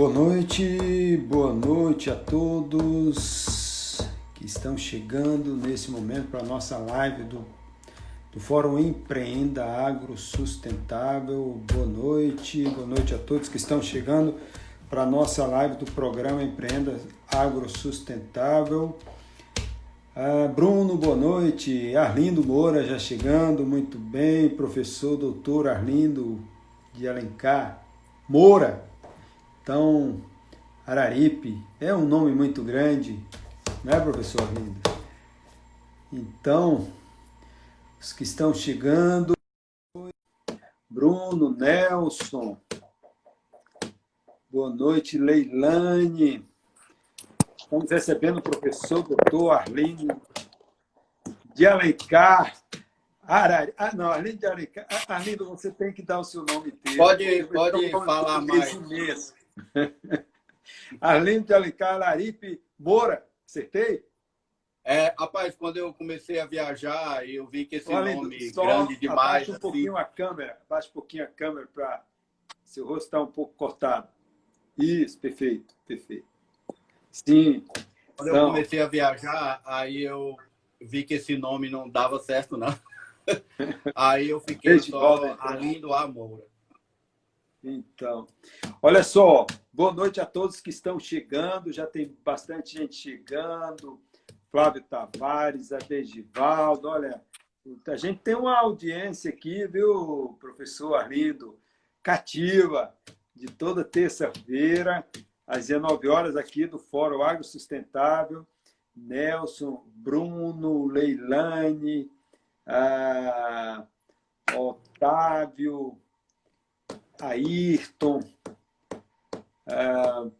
Boa noite, boa noite a todos que estão chegando nesse momento para a nossa live do, do Fórum Empreenda Agro Sustentável. Boa noite, boa noite a todos que estão chegando para a nossa live do programa Empreenda Agro Sustentável. Ah, Bruno, boa noite. Arlindo Moura já chegando, muito bem. Professor doutor Arlindo de Alencar Moura. Então, Araripe é um nome muito grande, não é, professor Arlindo? Então, os que estão chegando, Bruno, Nelson, boa noite, Leilane. Estamos recebendo o professor doutor Arlindo de Alencar. Arari... Ah, não, Arlindo de Alencar. Arlindo, você tem que dar o seu nome inteiro. Pode, pode falar mais. Arlindo de Alencar, Laripe Moura. Acertei? É, rapaz, quando eu comecei a viajar, eu vi que esse Arlindo, nome grande demais. Abaixa um pouquinho assim. a câmera, abaixa um pouquinho a câmera para. Seu rosto está um pouco cortado. Isso, perfeito, perfeito. Sim. Quando então... eu comecei a viajar, aí eu vi que esse nome não dava certo, não. aí eu fiquei Desde só então. Arlindo A. Moura. Então, olha só, boa noite a todos que estão chegando, já tem bastante gente chegando. Flávio Tavares, Adegivaldo, olha, a gente tem uma audiência aqui, viu, professor Arlindo, cativa, de toda terça-feira, às 19 horas, aqui do Fórum Agro Sustentável. Nelson, Bruno, Leilane, ah, Otávio, Ayrton, uh,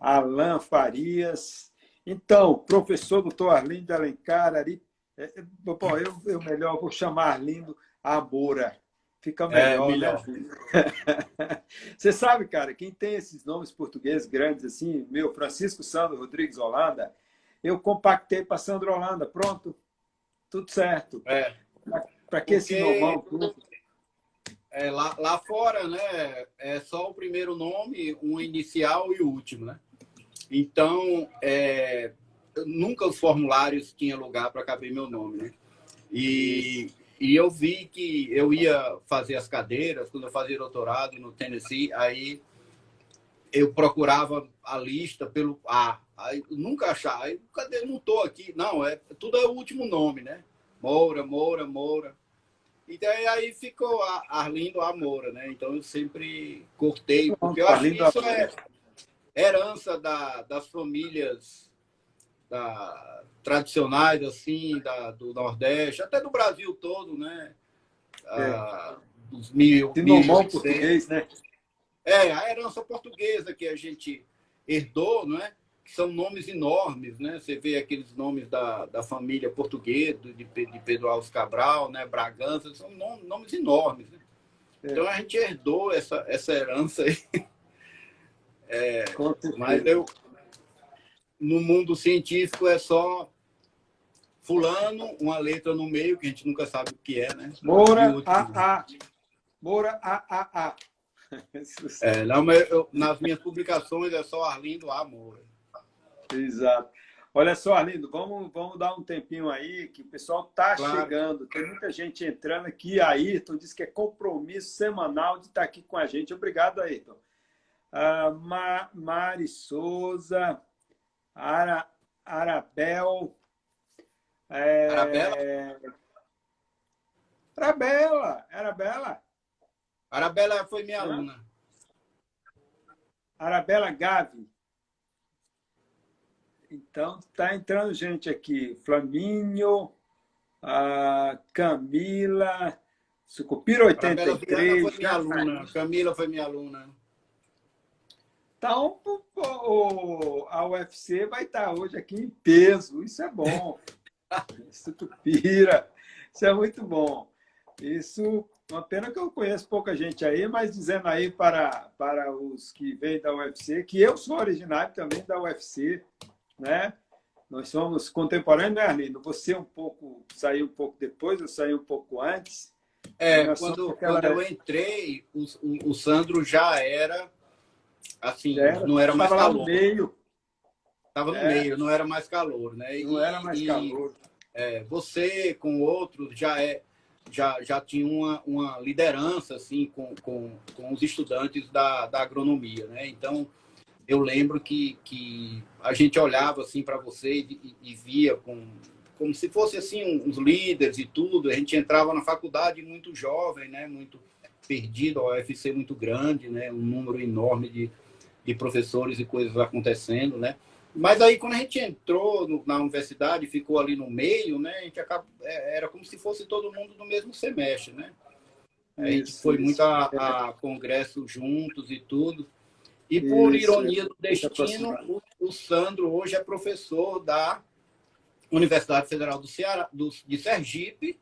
Alain Farias. Então, professor doutor Arlindo de Alencar, Ari, é, é, bom, eu, eu melhor vou chamar Arlindo Amora. Fica melhor, é, melhor. Né? Você sabe, cara, quem tem esses nomes portugueses grandes assim, meu, Francisco Sandro Rodrigues Holanda, eu compactei para Sandro Holanda, pronto, tudo certo. É. Para que Porque... esse nomão? É, lá, lá fora, né, é só o primeiro nome, um inicial e o último, né? Então, é, nunca os formulários tinham lugar para caber meu nome, né? E, e eu vi que eu ia fazer as cadeiras, quando eu fazia doutorado no Tennessee, aí eu procurava a lista pelo A. Aí nunca achava. Aí, cadê? Não estou aqui. Não, é, tudo é o último nome, né? Moura, Moura, Moura. E daí aí ficou a Arlindo Amora, né? Então eu sempre cortei, porque eu acho que isso é herança da, das famílias da, tradicionais, assim, da, do Nordeste, até do Brasil todo, né? É. Ah, dos mil, mil português, né? É, a herança portuguesa que a gente herdou, não é? São nomes enormes, né? Você vê aqueles nomes da, da família portuguesa, de, de Pedro Alves Cabral, né? Bragança, são nomes enormes. Né? É. Então a gente herdou essa, essa herança aí. É, mas eu, no mundo científico é só fulano, uma letra no meio, que a gente nunca sabe o que é, né? Moura, A, A. Moura, A, A, A. É, não, mas eu, nas minhas publicações é só Arlindo A. Moura. Exato. Olha só, Arlindo, vamos, vamos dar um tempinho aí, que o pessoal está claro. chegando. Tem muita gente entrando aqui. Ayrton diz que é compromisso semanal de estar tá aqui com a gente. Obrigado, Ayrton. Uh, Ma, Mari Souza, Ara, Arabel. É, Arabela? Arabela, Arabela. Arabela foi minha aluna. Arabela Gavi. Então, está entrando gente aqui. Flamínio, a Camila, Sucupira 83. Foi minha aluna. Camila foi minha aluna. Então, a UFC vai estar hoje aqui em peso. Isso é bom. Sucupira. Isso é muito bom. Isso, uma pena que eu conheço pouca gente aí, mas dizendo aí para, para os que vêm da UFC, que eu sou originário também da UFC, né? Nós somos contemporâneos, né, Arlindo? Você um pouco saiu um pouco depois, eu saí um pouco antes. É, quando, quando eu entrei, o, o, Sandro já era assim, era, não era mais calor. No meio. Estava no é. meio, não era mais calor, né? Não e, era mais e, calor. É, você com outros já é já, já tinha uma, uma liderança assim com, com, com os estudantes da, da agronomia, né? Então eu lembro que, que a gente olhava assim para você e, e, via com, como se fosse assim uns líderes e tudo. A gente entrava na faculdade muito jovem, né? Muito perdido, a UFC muito grande, né? Um número enorme de, de professores e coisas acontecendo, né? Mas aí, quando a gente entrou no, na universidade, ficou ali no meio, né? A gente acaba, é, era como se fosse todo mundo do mesmo semestre, né? A gente isso, foi isso. muito a, a congresso juntos e tudo. E por isso, ironia do destino, o, o, Sandro hoje é professor da Universidade Federal do Ceará, do, de Sergipe,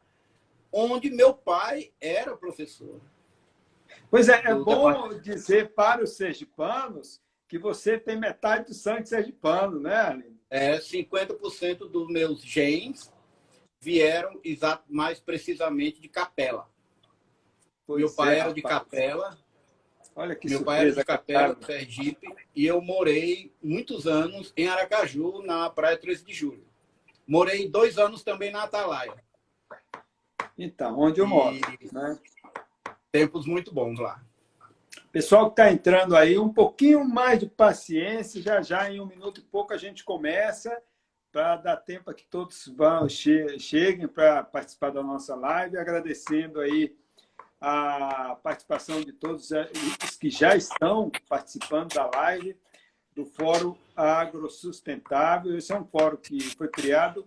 onde meu pai era professor. Pois é, é bom dizer para os sergipanos que você tem metade do sangue sergipano, né, Aline? É, 50% dos meus genes vieram exato, mais precisamente de Capela. Pois Meu pai é, era de Capela. Olha que Meu pai era de Capela, do Sergipe, e eu morei muitos anos em Aracaju, na Praia 13 de Julho. Morei dois anos também na Atalaia. Então, onde eu moro. E... Né? Tempos muito bons lá. Pessoal que está entrando aí, um pouquinho mais de paciência, já já em um minuto e pouco a gente começa, para dar tempo a que todos vão, che cheguem para participar da nossa live, agradecendo aí a participação de todos os que já estão participando da live do Fórum Agrosustentável. Esse é um fórum que foi criado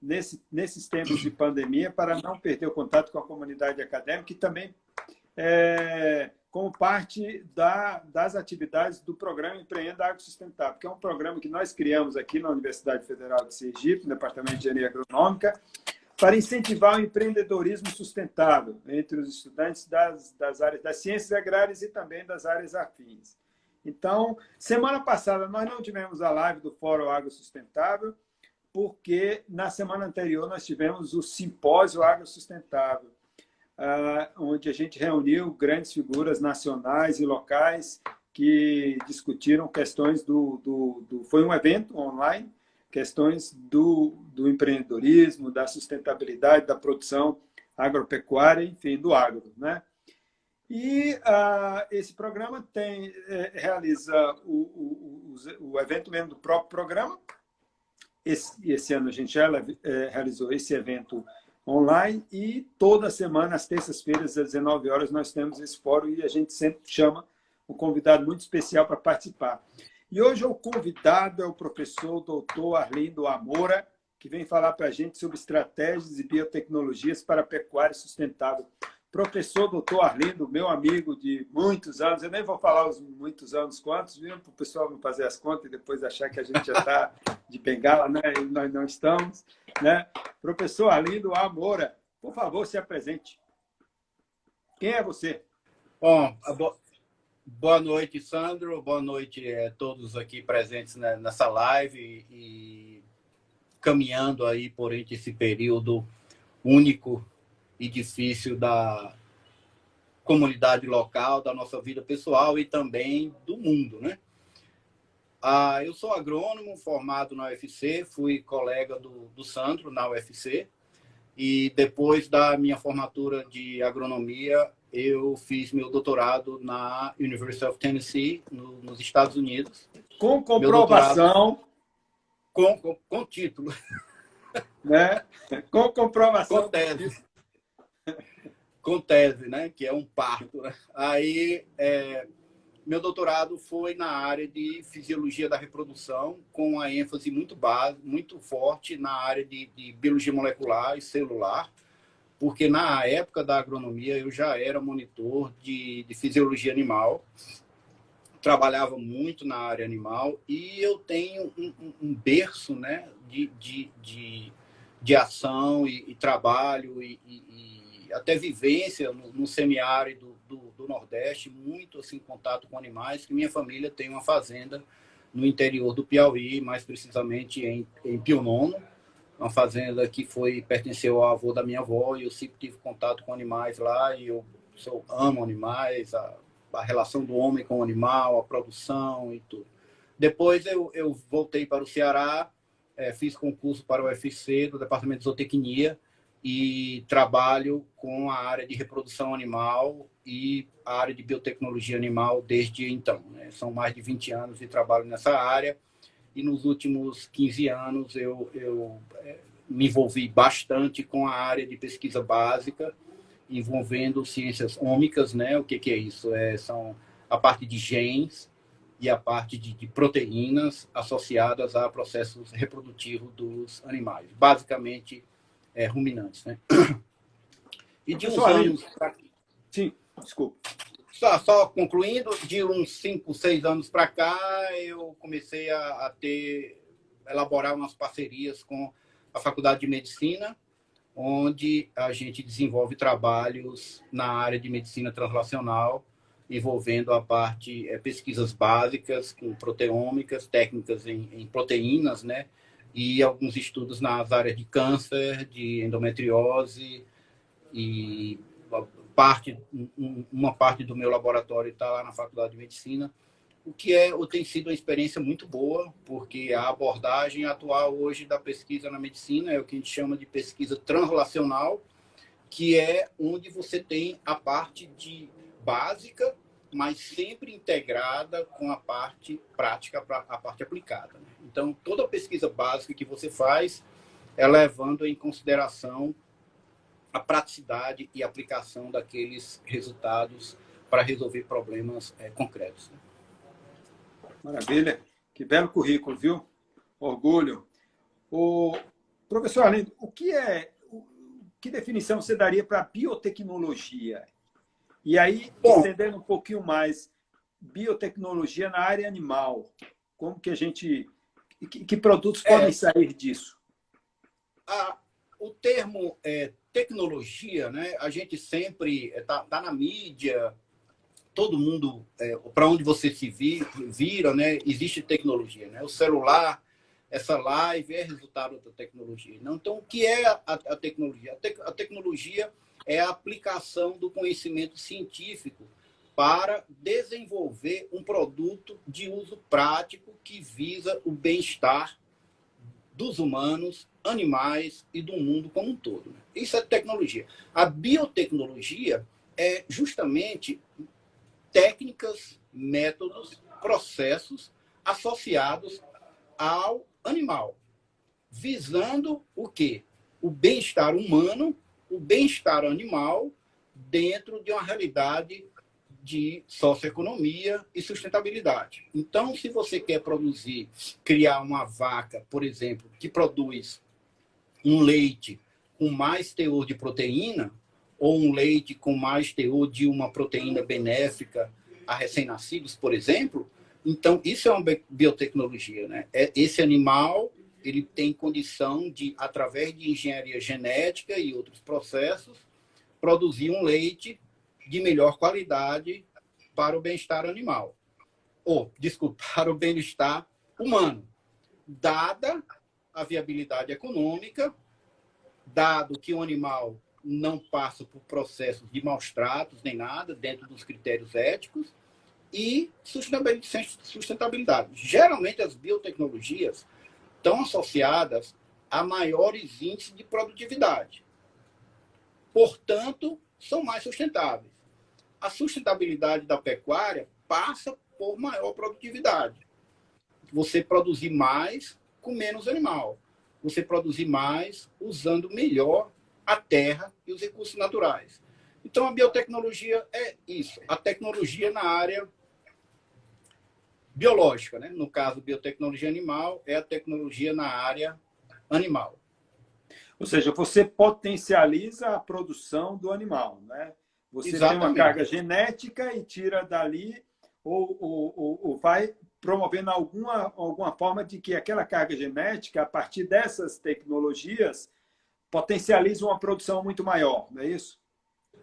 nesse, nesses tempos de pandemia para não perder o contato com a comunidade acadêmica e também é, como parte da, das atividades do programa Empreenda Água Sustentável, que é um programa que nós criamos aqui na Universidade Federal de Sergipe, no Departamento de Engenharia Agronômica, para incentivar o empreendedorismo sustentável entre os estudantes das, das áreas das ciências agrárias e também das áreas afins. Então, semana passada nós não tivemos a live do Fórum Água Sustentável, porque na semana anterior nós tivemos o Simpósio Água Sustentável, ah, onde a gente reuniu grandes figuras nacionais e locais que discutiram questões do, do, do foi um evento online, questões do, do empreendedorismo, da sustentabilidade, da produção agropecuária, enfim, do agro, né? E uh, esse programa tem, é, realiza o, o, o, evento mesmo do próprio programa. Esse, esse ano a gente já é, realizou esse evento online e toda semana, às terças-feiras, às 19 horas, nós temos esse fórum e a gente sempre chama um convidado muito especial para participar. E hoje o convidado é o professor doutor Arlindo Amora, que vem falar para a gente sobre estratégias e biotecnologias para a pecuária sustentável. Professor doutor Arlindo, meu amigo de muitos anos, eu nem vou falar os muitos anos quantos, viu? Para o pessoal não fazer as contas e depois achar que a gente já está de bengala, né? E nós não estamos. Né? Professor Arlindo Amora, por favor, se apresente. Quem é você? Bom, boa noite, Sandro. Boa noite a todos aqui presentes nessa live e caminhando aí por esse período único e difícil da comunidade local, da nossa vida pessoal e também do mundo, né? Ah, eu sou agrônomo formado na UFC, fui colega do, do Sandro na UFC e depois da minha formatura de agronomia eu fiz meu doutorado na University of Tennessee no, nos Estados Unidos. Com comprovação. Com, com, com, título. Né? Com comprovação. Com tese com tese, né? Que é um parto. Né? Aí, é, meu doutorado foi na área de fisiologia da reprodução, com a ênfase muito base, muito forte na área de, de biologia molecular e celular, porque na época da agronomia eu já era monitor de, de fisiologia animal, trabalhava muito na área animal e eu tenho um, um, berço, né? De, de, de, de ação e, e trabalho e, e até vivência no, no semiárido do, do, Nordeste, muito assim, contato com animais, que minha família tem uma fazenda no interior do Piauí, mais precisamente em, em Pionono, uma fazenda que foi pertenceu ao avô da minha avó, e eu sempre tive contato com animais lá, e eu sou, amo animais, a, a relação do homem com o animal, a produção e tudo. Depois eu, eu voltei para o Ceará, é, fiz concurso para o UFC do Departamento de Zootecnia e trabalho com a área de reprodução animal e a área de biotecnologia animal desde então. Né? São mais de 20 anos de trabalho nessa área e nos últimos 15 anos eu, eu é, me envolvi bastante com a área de pesquisa básica envolvendo ciências ômicas, né? O que, que é isso? É, são a parte de genes e a parte de, de proteínas associadas a processos reprodutivos dos animais, basicamente é, ruminantes, né? E de uns anos. Sim, desculpa. Só, só, concluindo, de uns 5, 6 anos para cá, eu comecei a, a ter, elaborar umas parcerias com a Faculdade de Medicina, onde a gente desenvolve trabalhos na área de medicina translacional, envolvendo a parte é, pesquisas básicas com proteômicas, técnicas em, em, proteínas, né? E alguns estudos nas áreas de câncer, de endometriose e parte uma parte do meu laboratório está lá na Faculdade de Medicina o que é ou tem sido uma experiência muito boa, porque a abordagem atual hoje da pesquisa na medicina é o que a gente chama de pesquisa translacional, que é onde você tem a parte de básica, mas sempre integrada com a parte prática, a parte aplicada. Né? Então, toda pesquisa básica que você faz é levando em consideração a praticidade e aplicação daqueles resultados para resolver problemas é, concretos. Né? Maravilha. Que belo currículo, viu? Orgulho. O professor Arlindo, o que é, que definição você daria para biotecnologia? E aí, Bom, estendendo um pouquinho mais, biotecnologia na área animal. Como que a gente. Que, que produtos é, podem sair disso? A, o termo é, tecnologia, né? A gente sempre está é, tá na mídia, todo mundo, é, para onde você se vira, né, existe tecnologia. Né? O celular, essa live é resultado da tecnologia. Não? Então, o que é a, a tecnologia? A, te, a tecnologia é a aplicação do conhecimento científico para desenvolver um produto de uso prático que visa o bem-estar dos humanos, animais e do mundo como um todo. Né? Isso é tecnologia. A biotecnologia é justamente técnicas, métodos, processos associados ao animal, visando o quê? O bem-estar humano, o bem-estar animal dentro de uma realidade de socioeconomia e sustentabilidade. Então, se você quer produzir, criar uma vaca, por exemplo, que produz um leite com mais teor de proteína, ou um leite com mais teor de uma proteína benéfica a recém-nascidos, por exemplo, então isso é uma biotecnologia, né? É, esse animal ele tem condição de, através de engenharia genética e outros processos, produzir um leite de melhor qualidade para o bem-estar animal. Ou, desculpa, para o bem-estar humano, dada a viabilidade econômica, dado que o animal não passa por processos de maus tratos nem nada, dentro dos critérios éticos, e sustentabilidade. Geralmente, as biotecnologias estão associadas a maiores índices de produtividade. Portanto, são mais sustentáveis. A sustentabilidade da pecuária passa por maior produtividade. Você produzir mais com menos animal. Você produzir mais usando melhor a terra e os recursos naturais. Então, a biotecnologia é isso, a tecnologia na área biológica, né? No caso, biotecnologia animal é a tecnologia na área animal. Ou seja, você potencializa a produção do animal, né? Você Exatamente. tem uma carga genética e tira dali ou, ou, ou, ou vai promovendo alguma, alguma forma de que aquela carga genética, a partir dessas tecnologias, potencializa uma produção muito maior, não é isso?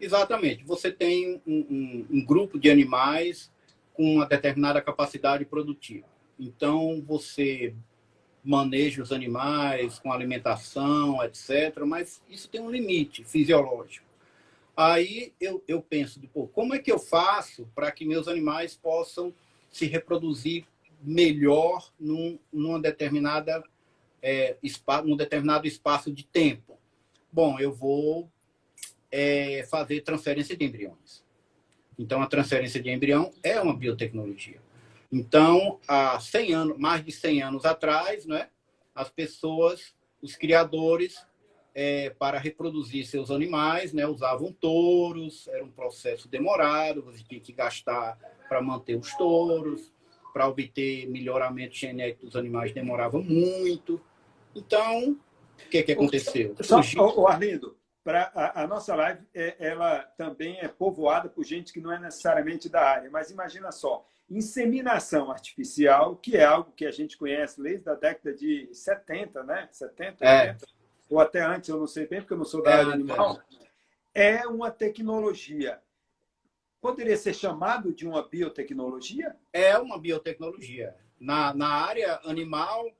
Exatamente. Você tem um, um, um grupo de animais com uma determinada capacidade produtiva. Então, você maneja os animais com alimentação, etc., mas isso tem um limite fisiológico. Aí eu, eu penso, pô, como é que eu faço para que meus animais possam se reproduzir melhor num, numa determinada, é, espaço, num determinado espaço de tempo? Bom, eu vou é, fazer transferência de embriões. Então, a transferência de embrião é uma biotecnologia. Então, há 100 anos, mais de 100 anos atrás, né, as pessoas, os criadores, é, para reproduzir seus animais, né, usavam touros, era um processo demorado, você tinha que gastar para manter os touros, para obter melhoramento genético dos animais demorava muito. Então, o que, que aconteceu? Só, o Arlindo, para a, a, nossa live, é, ela também é povoada por gente que não é necessariamente da área, mas imagina só, inseminação artificial, que é algo que a gente conhece desde a década de 70, né? 70, é. 80, ou até antes, eu não sei bem, porque eu não sou da é, área animal, é uma tecnologia. Poderia ser chamado de uma biotecnologia? É uma biotecnologia. Na, na área animal,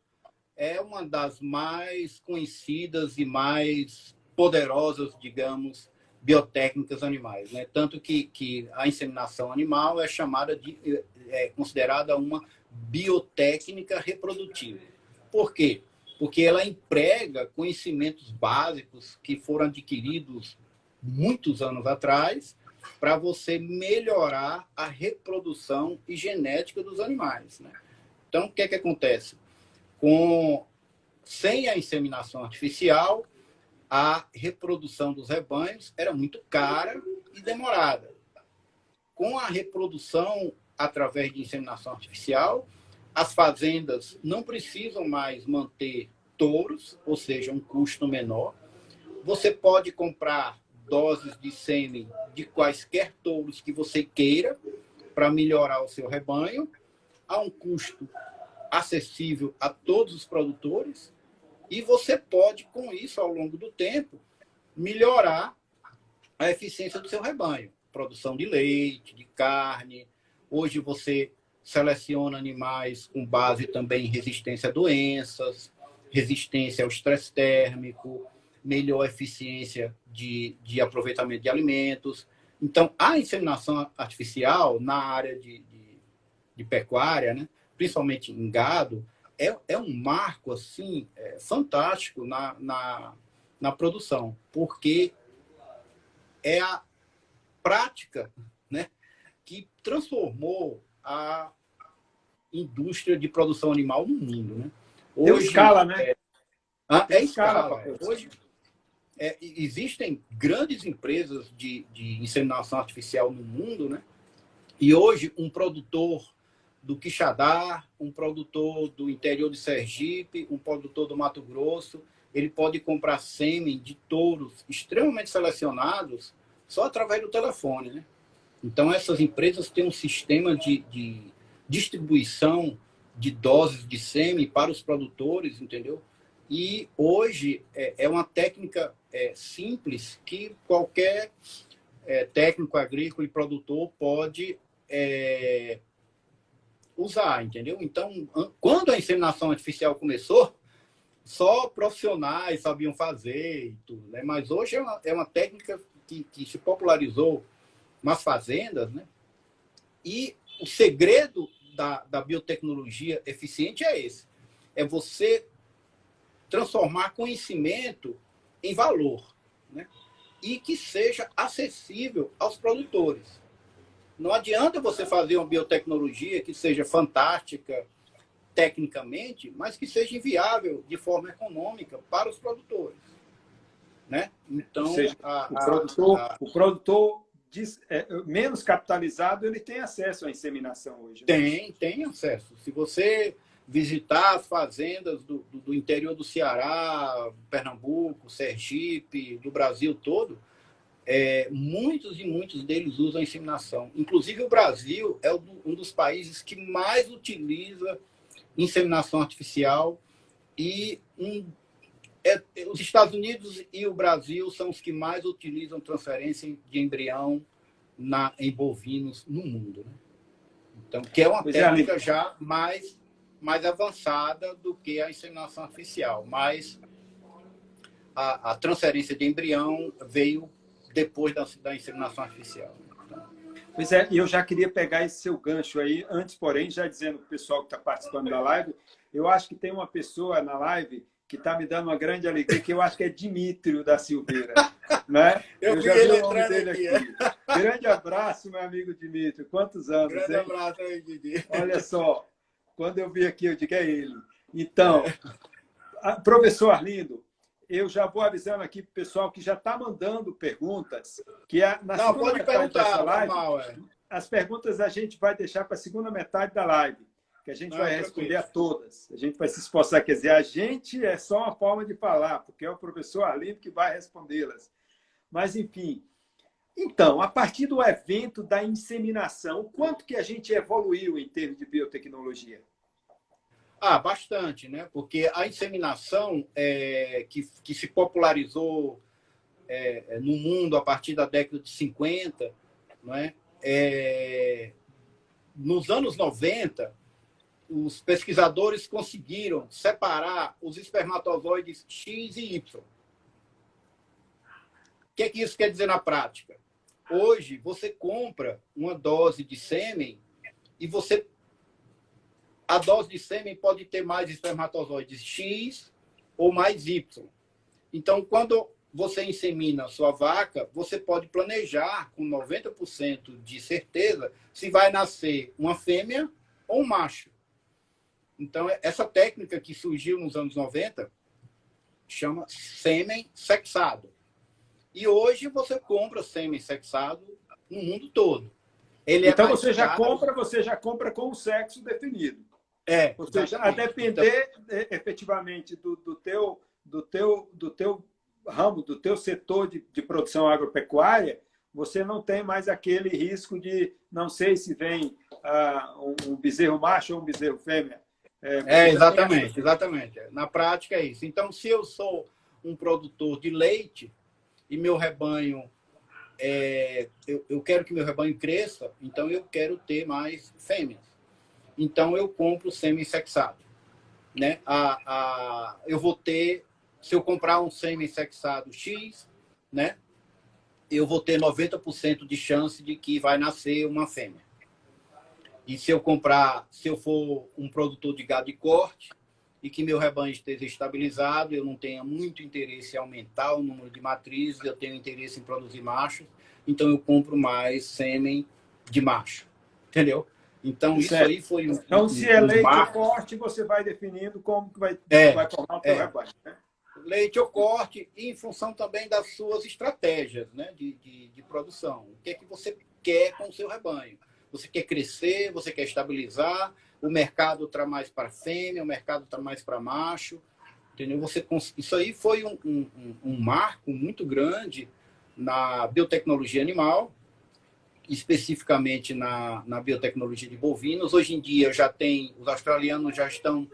é uma das mais conhecidas e mais poderosas, digamos, biotécnicas animais. Né? Tanto que, que a inseminação animal é chamada de é considerada uma biotécnica reprodutiva. Por quê? Porque ela emprega conhecimentos básicos que foram adquiridos muitos anos atrás para você melhorar a reprodução e genética dos animais. Né? Então, o que, é que acontece? Com, sem a inseminação artificial, a reprodução dos rebanhos era muito cara e demorada. Com a reprodução através de inseminação artificial. As fazendas não precisam mais manter touros, ou seja, um custo menor. Você pode comprar doses de sêmen de quaisquer touros que você queira para melhorar o seu rebanho, a um custo acessível a todos os produtores, e você pode, com isso, ao longo do tempo, melhorar a eficiência do seu rebanho. Produção de leite, de carne, Hoje você seleciona animais com base também em resistência a doenças, resistência ao estresse térmico, melhor eficiência de, de aproveitamento de alimentos. Então, a inseminação artificial na área de, de, de pecuária, né, principalmente em gado, é, é um marco assim é, fantástico na, na, na produção, porque é a prática né, que transformou a indústria de produção animal no mundo. Né? Hoje, escala, né? É, ah, é escala. escala Hoje é, existem grandes empresas de, de inseminação artificial no mundo, né? E hoje um produtor do Quixadá, um produtor do interior de Sergipe, um produtor do Mato Grosso, ele pode comprar sêmen de touros extremamente selecionados só através do telefone, né? Então, essas empresas têm um sistema de, de distribuição de doses de sêmen para os produtores, entendeu? E hoje é, é uma técnica é, simples que qualquer é, técnico agrícola e produtor pode é, usar, entendeu? Então, quando a inseminação artificial começou, só profissionais sabiam fazer e tudo, né? Mas hoje é uma, é uma técnica que, que se popularizou nas fazendas, né? E o segredo da, da biotecnologia eficiente é esse: é você transformar conhecimento em valor, né? E que seja acessível aos produtores. Não adianta você fazer uma biotecnologia que seja fantástica tecnicamente, mas que seja inviável de forma econômica para os produtores. Né? Então, seja, a, o, produtor, a, o produtor é, menos capitalizado, ele tem acesso à inseminação hoje. Né? Tem, tem acesso. Se você visitar as fazendas do, do, do, interior do Ceará, Pernambuco, Sergipe, do Brasil todo, é, muitos e muitos deles usam inseminação. Inclusive, o Brasil é um dos países que mais utiliza inseminação artificial e um, é, os Estados Unidos e o Brasil são os que mais utilizam transferência de embrião na, em bovinos no mundo. Né? Então, que é uma pois é, técnica é, já mais, mais avançada do que a inseminação artificial, mas a, a transferência de embrião veio depois da, da inseminação artificial. Pois é, e eu já queria pegar esse seu gancho aí, antes, porém, já dizendo para o pessoal que está participando da live, eu acho que tem uma pessoa na live que está me dando uma grande alegria, que eu acho que é Dimitrio da Silveira. Né? Eu, eu já vi o nome dele aqui. aqui. Grande abraço, meu amigo Dimitrio. Quantos anos? Grande hein? abraço aí, Didi. Olha só, quando eu vi aqui, eu digo, é ele. Então, professor Arlindo, eu já vou avisando aqui para o pessoal que já está mandando perguntas, que é na Não, segunda metade dessa live, normal, é. as perguntas a gente vai deixar para a segunda metade da live, que a gente Não, vai responder a todas. A gente vai se esforçar, quer dizer, a gente é só uma forma de falar, porque é o professor Arlindo que vai respondê-las. Mas, enfim, então, a partir do evento da inseminação, quanto que a gente evoluiu em termos de biotecnologia? Ah, bastante, né? Porque a inseminação é, que, que se popularizou é, no mundo a partir da década de 50, não é? é nos anos 90, os pesquisadores conseguiram separar os espermatozoides X e Y. O que, é que isso quer dizer na prática? Hoje, você compra uma dose de sêmen e você a dose de sêmen pode ter mais espermatozoides X ou mais Y. Então, quando você insemina sua vaca, você pode planejar com 90% de certeza se vai nascer uma fêmea ou um macho. Então, essa técnica que surgiu nos anos 90 chama sêmen sexado. E hoje você compra sêmen sexado no mundo todo. Ele é então é você já compra, você já compra com o sexo definido. É, Ou seja, a depender então... efetivamente do, do, teu, do, teu, do teu ramo, do teu setor de, de produção agropecuária, você não tem mais aquele risco de não sei se vem uh, um, um bezerro macho ou um bezerro fêmea. É, é exatamente, tem... exatamente. Na prática é isso. Então, se eu sou um produtor de leite e meu rebanho, é, eu, eu quero que meu rebanho cresça, então eu quero ter mais fêmeas então eu compro semi-sexado. Né? A, a, eu vou ter, se eu comprar um semi-sexado X, né? eu vou ter 90% de chance de que vai nascer uma fêmea. E se eu comprar, se eu for um produtor de gado de corte e que meu rebanho esteja estabilizado, eu não tenha muito interesse em aumentar o número de matrizes, eu tenho interesse em produzir machos, então eu compro mais sêmen de macho. Entendeu? Então, isso certo. aí foi um. Então, se é leite ou corte, você vai definindo como que vai, é, vai formar o teu é. rebanho. Né? Leite ou corte, e em função também das suas estratégias né, de, de, de, produção. O que é que você quer com o seu rebanho? Você quer crescer, você quer estabilizar, o mercado está mais para fêmea, o mercado está mais para macho. Entendeu? Você, isso aí foi um, um, um marco muito grande na biotecnologia animal, especificamente na, na biotecnologia de bovinos. Hoje em dia já tem, os australianos já estão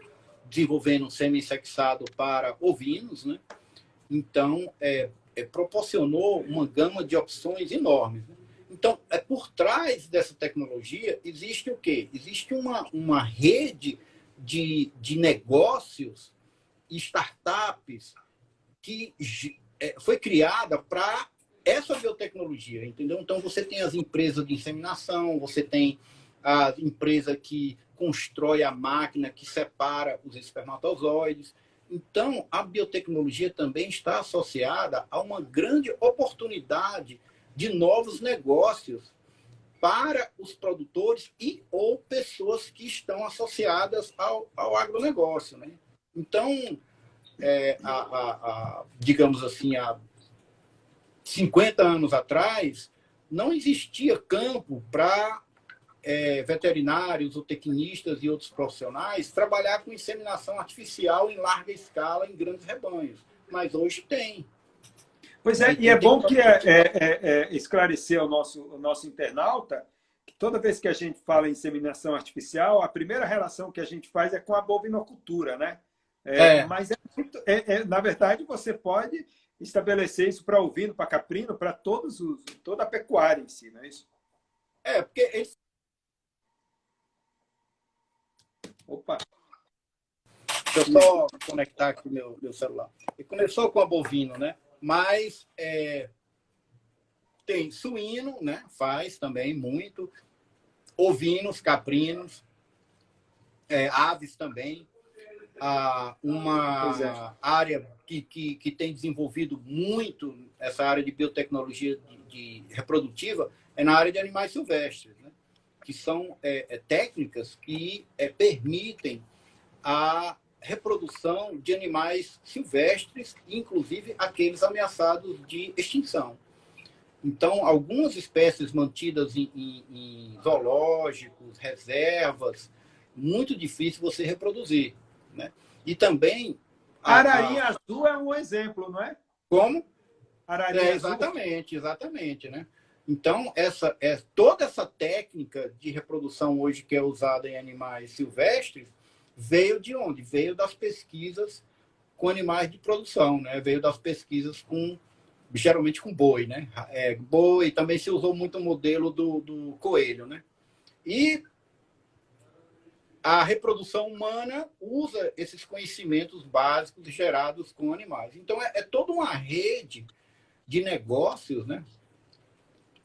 desenvolvendo semi-sexado para ovinos, né? Então, é, é, proporcionou uma gama de opções enormes. Né? Então, é, por trás dessa tecnologia existe o quê? Existe uma, uma rede de, de negócios startups que é, foi criada para essa biotecnologia, entendeu? Então você tem as empresas de inseminação, você tem a empresa que constrói a máquina que separa os espermatozoides. Então, a biotecnologia também está associada a uma grande oportunidade de novos negócios para os produtores e ou pessoas que estão associadas ao, ao agronegócio. Né? Então, é, a, a, a, digamos assim, a 50 anos atrás, não existia campo para é, veterinários, ou tecnistas e outros profissionais trabalhar com inseminação artificial em larga escala em grandes rebanhos. Mas hoje tem. Pois é, e é bom que é, é, é, é, esclarecer ao nosso, ao nosso internauta que toda vez que a gente fala em inseminação artificial, a primeira relação que a gente faz é com a bovinocultura, né? É, mas, na verdade, você pode estabelecer isso para ovino, para caprino, para todos os, toda a pecuária em si, não é isso? É, porque eles... Opa! Deixa eu só conectar aqui meu, meu celular. E começou com a bovino, né? Mas é, tem suíno, né? Faz também muito. Ovinos, caprinos, é, aves também. Ah, uma é. área que, que, que tem desenvolvido muito essa área de biotecnologia de, de reprodutiva é na área de animais silvestres, né? que são é, é, técnicas que é, permitem a reprodução de animais silvestres, inclusive aqueles ameaçados de extinção. Então, algumas espécies mantidas em, em, em zoológicos, reservas, muito difícil você reproduzir. Né? E também. A, Ararinha a... azul é um exemplo, não é? Como? Ararinha é, exatamente, azul. exatamente. Né? Então, essa, é, toda essa técnica de reprodução hoje que é usada em animais silvestres veio de onde? Veio das pesquisas com animais de produção, né? Veio das pesquisas com geralmente com boi, né? É, boi também se usou muito o modelo do, do coelho, né? E a reprodução humana usa esses conhecimentos básicos gerados com animais. Então é, é toda uma rede de negócios, né?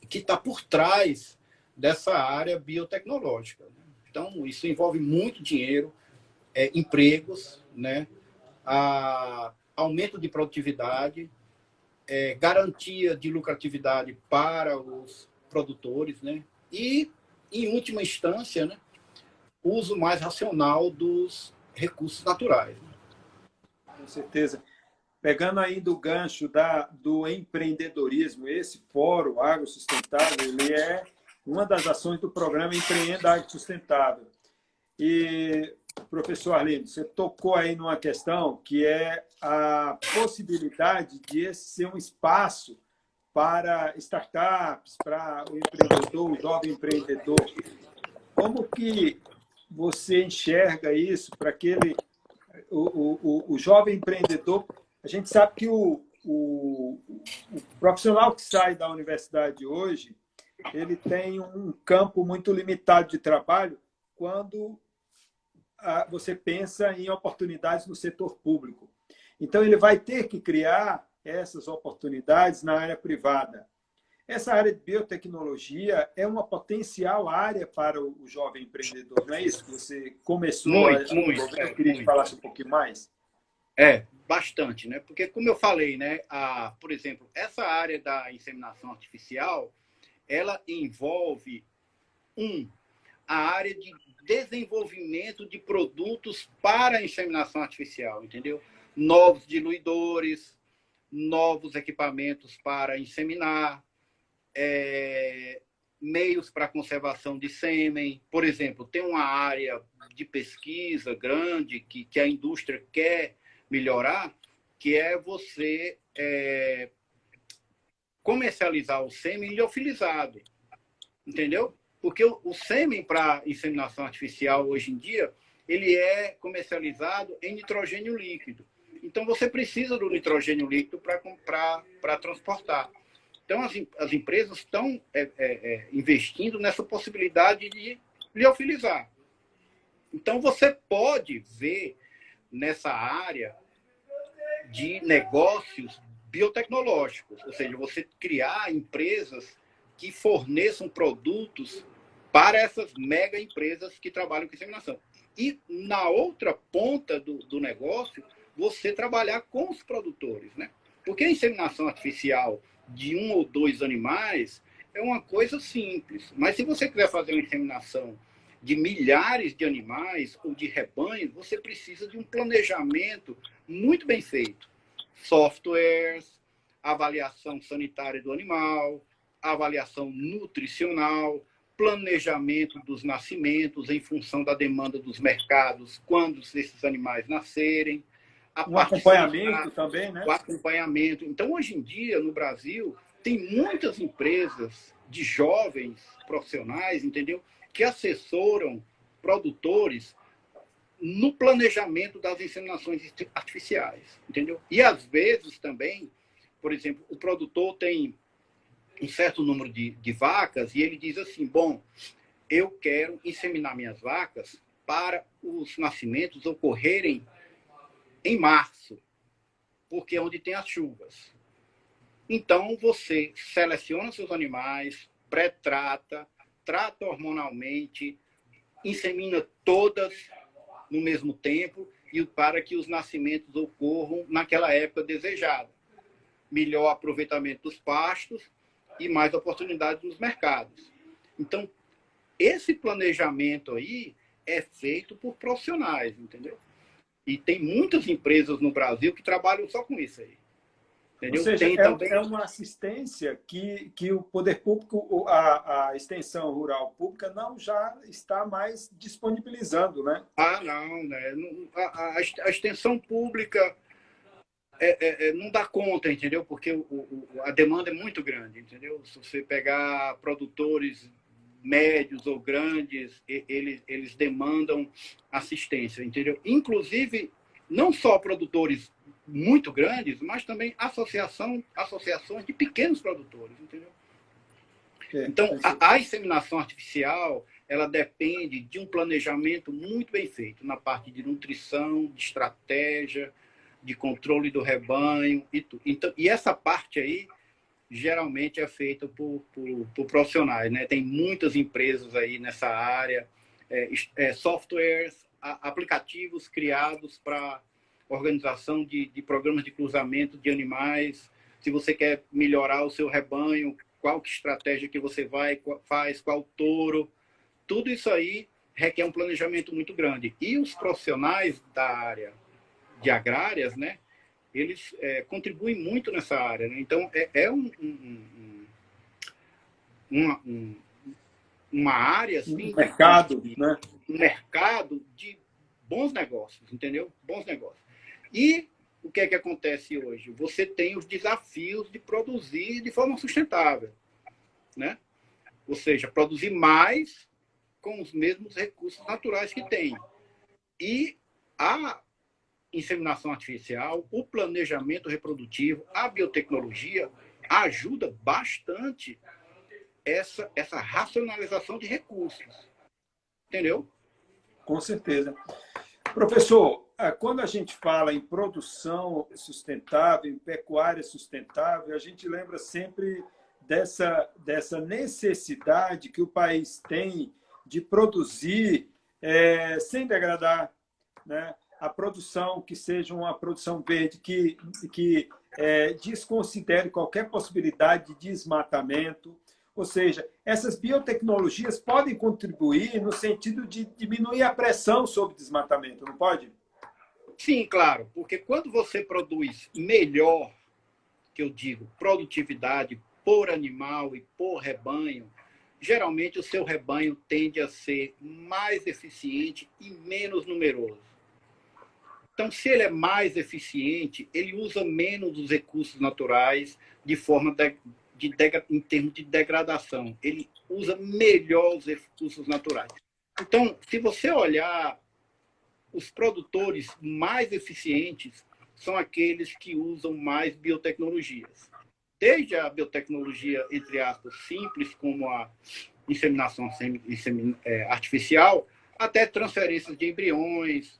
Que está por trás dessa área biotecnológica. Né? Então isso envolve muito dinheiro, é, empregos, né? A, aumento de produtividade, é, garantia de lucratividade para os produtores, né? E, em última instância, né, uso mais racional dos recursos naturais. Né? Com certeza. Pegando aí do gancho da, do empreendedorismo, esse fórum Agro Sustentável, ele é uma das ações do programa Empreenda Agro Sustentável. E professor Arlindo, você tocou aí numa questão que é a possibilidade de esse ser um espaço para startups, para o empreendedor, o jovem empreendedor. Como que você enxerga isso para aquele o, o, o, jovem empreendedor? A gente sabe que o, o, o profissional que sai da universidade hoje ele tem um campo muito limitado de trabalho quando você pensa em oportunidades no setor público. Então, ele vai ter que criar essas oportunidades na área privada. Essa área de biotecnologia é uma potencial área para o jovem empreendedor, não é isso que você começou muito, a muito, Eu queria que falasse um pouquinho mais. É, bastante, né? Porque, como eu falei, né, a, por exemplo, essa área da inseminação artificial, ela envolve, um, a área de desenvolvimento de produtos para inseminação artificial, entendeu? Novos diluidores, novos equipamentos para inseminar, é, meios para conservação de sêmen. Por exemplo, tem uma área de pesquisa grande que, que a indústria quer melhorar, que é você é, comercializar o sêmen liofilizado. Entendeu? Porque o, o sêmen para inseminação artificial hoje em dia, ele é comercializado em nitrogênio líquido. Então você precisa do nitrogênio líquido para transportar. Então as, as empresas estão é, é, é, investindo nessa possibilidade de liofilizar. Então você pode ver nessa área de negócios biotecnológicos, ou seja, você criar empresas que forneçam produtos para essas mega empresas que trabalham com inseminação. E na outra ponta do, do negócio, você trabalhar com os produtores, né? Porque a inseminação artificial de um ou dois animais é uma coisa simples. Mas se você quiser fazer uma inseminação de milhares de animais ou de rebanhos, você precisa de um planejamento muito bem feito. Softwares, avaliação sanitária do animal, avaliação nutricional, planejamento dos nascimentos em função da demanda dos mercados, quando esses animais nascerem. o acompanhamento também, né? O acompanhamento. Então, hoje em dia, no Brasil, tem muitas empresas de jovens profissionais, entendeu? Que assessoram produtores no planejamento das inseminações artificiais, entendeu? E às vezes também, por exemplo, o produtor tem um certo número de, de vacas e ele diz assim: bom, eu quero inseminar minhas vacas para os nascimentos ocorrerem em março, porque é onde tem as chuvas. Então, você seleciona seus animais, pré-trata, trata hormonalmente, insemina todas no mesmo tempo e para que os nascimentos ocorram naquela época desejada. Melhor aproveitamento dos pastos e mais oportunidades nos mercados. Então, esse planejamento aí é feito por profissionais, entendeu? E tem muitas empresas no Brasil que trabalham só com isso aí. Entendeu? Ou seja, é, também... é, uma assistência que, que o poder público, a, a extensão rural pública, não já está mais disponibilizando, né? Ah, não, né? A, a, a extensão pública é, é, é, não dá conta, entendeu? Porque o, o, a demanda é muito grande, entendeu? Se você pegar produtores médios ou grandes, eles, eles demandam assistência, entendeu? Inclusive, não só produtores muito grandes, mas também associação, associações de pequenos produtores, entendeu? É, então, a, a inseminação artificial, ela depende de um planejamento muito bem feito na parte de nutrição, de estratégia, de controle do rebanho e tudo. Então, e essa parte aí geralmente é feita por, por, por profissionais, né? Tem muitas empresas aí nessa área, é, é, softwares, a, aplicativos criados para organização de, de programas de cruzamento de animais. Se você quer melhorar o seu rebanho, qual que estratégia que você vai qual, faz, qual touro, tudo isso aí requer um planejamento muito grande. E os profissionais da área de agrárias, né, eles é, contribuem muito nessa área. Né? Então, é, é um, um, um, uma, um, uma área... Assim, um mercado, de, né? Um mercado de bons negócios, entendeu? Bons negócios. E o que é que acontece hoje? Você tem os desafios de produzir de forma sustentável, né? Ou seja, produzir mais com os mesmos recursos naturais que tem. E a inseminação artificial, o planejamento reprodutivo, a biotecnologia ajuda bastante essa, essa racionalização de recursos. Entendeu? Com certeza. Professor, ah, quando a gente fala em produção sustentável, em pecuária sustentável, a gente lembra sempre dessa, dessa necessidade que o país tem de produzir é, sem degradar, né? A produção que seja uma produção verde, que, que é, desconsidere qualquer possibilidade de desmatamento. Ou seja, essas biotecnologias podem contribuir no sentido de diminuir a pressão sobre desmatamento, não pode? Sim, claro, porque quando você produz melhor, que eu digo, produtividade por animal e por rebanho, geralmente o seu rebanho tende a ser mais eficiente e menos numeroso. Então, se ele é mais eficiente, ele usa menos os recursos naturais de forma de, de, de, em termos de degradação. Ele usa melhor os recursos naturais. Então, se você olhar os produtores mais eficientes são aqueles que usam mais biotecnologias. Desde a biotecnologia, entre aspas, simples, como a inseminação é, artificial, até transferências de embriões,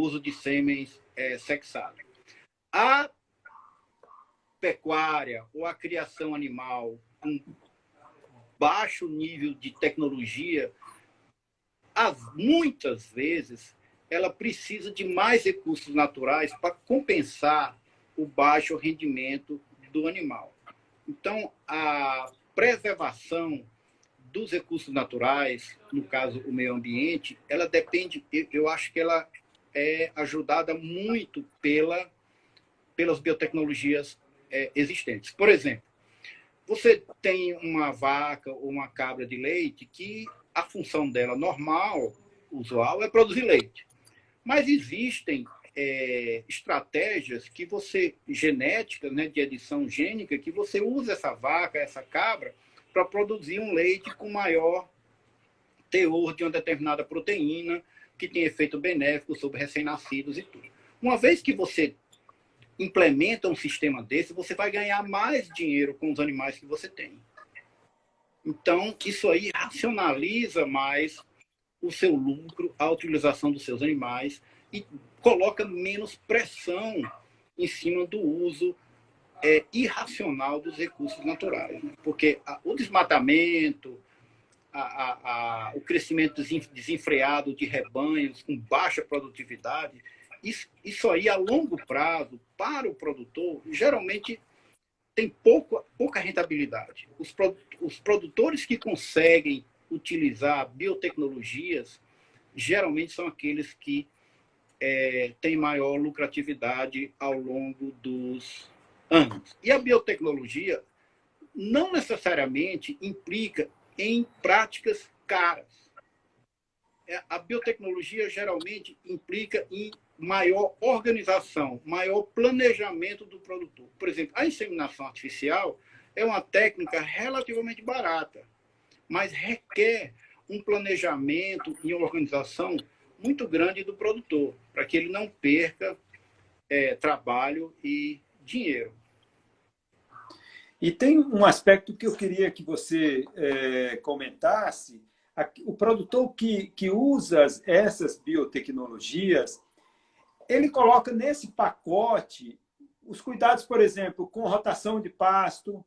uso de sêmens é, sexado. A pecuária ou a criação animal com baixo nível de tecnologia, as, muitas vezes ela precisa de mais recursos naturais para compensar o baixo rendimento do animal. Então, a preservação dos recursos naturais, no caso o meio ambiente, ela depende, eu acho que ela é ajudada muito pela, pelas biotecnologias é, existentes. Por exemplo, você tem uma vaca ou uma cabra de leite que a função dela normal, usual, é produzir leite. Mas existem é, estratégias que você, genéticas, né, de edição gênica, que você usa essa vaca, essa cabra, para produzir um leite com maior teor de uma determinada proteína, que tem efeito benéfico sobre recém-nascidos e tudo. Uma vez que você implementa um sistema desse, você vai ganhar mais dinheiro com os animais que você tem. Então, isso aí racionaliza mais o seu lucro, a utilização dos seus animais e coloca menos pressão em cima do uso é, irracional dos recursos naturais, né? porque a, o desmatamento, a, a, o crescimento desenfreado de rebanhos com baixa produtividade, isso, isso aí a longo prazo para o produtor geralmente tem pouco, pouca rentabilidade. Os, os produtores que conseguem utilizar biotecnologias geralmente são aqueles que é, têm maior lucratividade ao longo dos anos. E a biotecnologia não necessariamente implica em práticas caras. É, a biotecnologia geralmente implica em maior organização, maior planejamento do produtor. Por exemplo, a inseminação artificial é uma técnica relativamente barata, mas requer um planejamento e uma organização muito grande do produtor, para que ele não perca é, trabalho e dinheiro. E tem um aspecto que eu queria que você é, comentasse. O produtor que, que usa essas biotecnologias, ele coloca nesse pacote os cuidados, por exemplo, com rotação de pasto,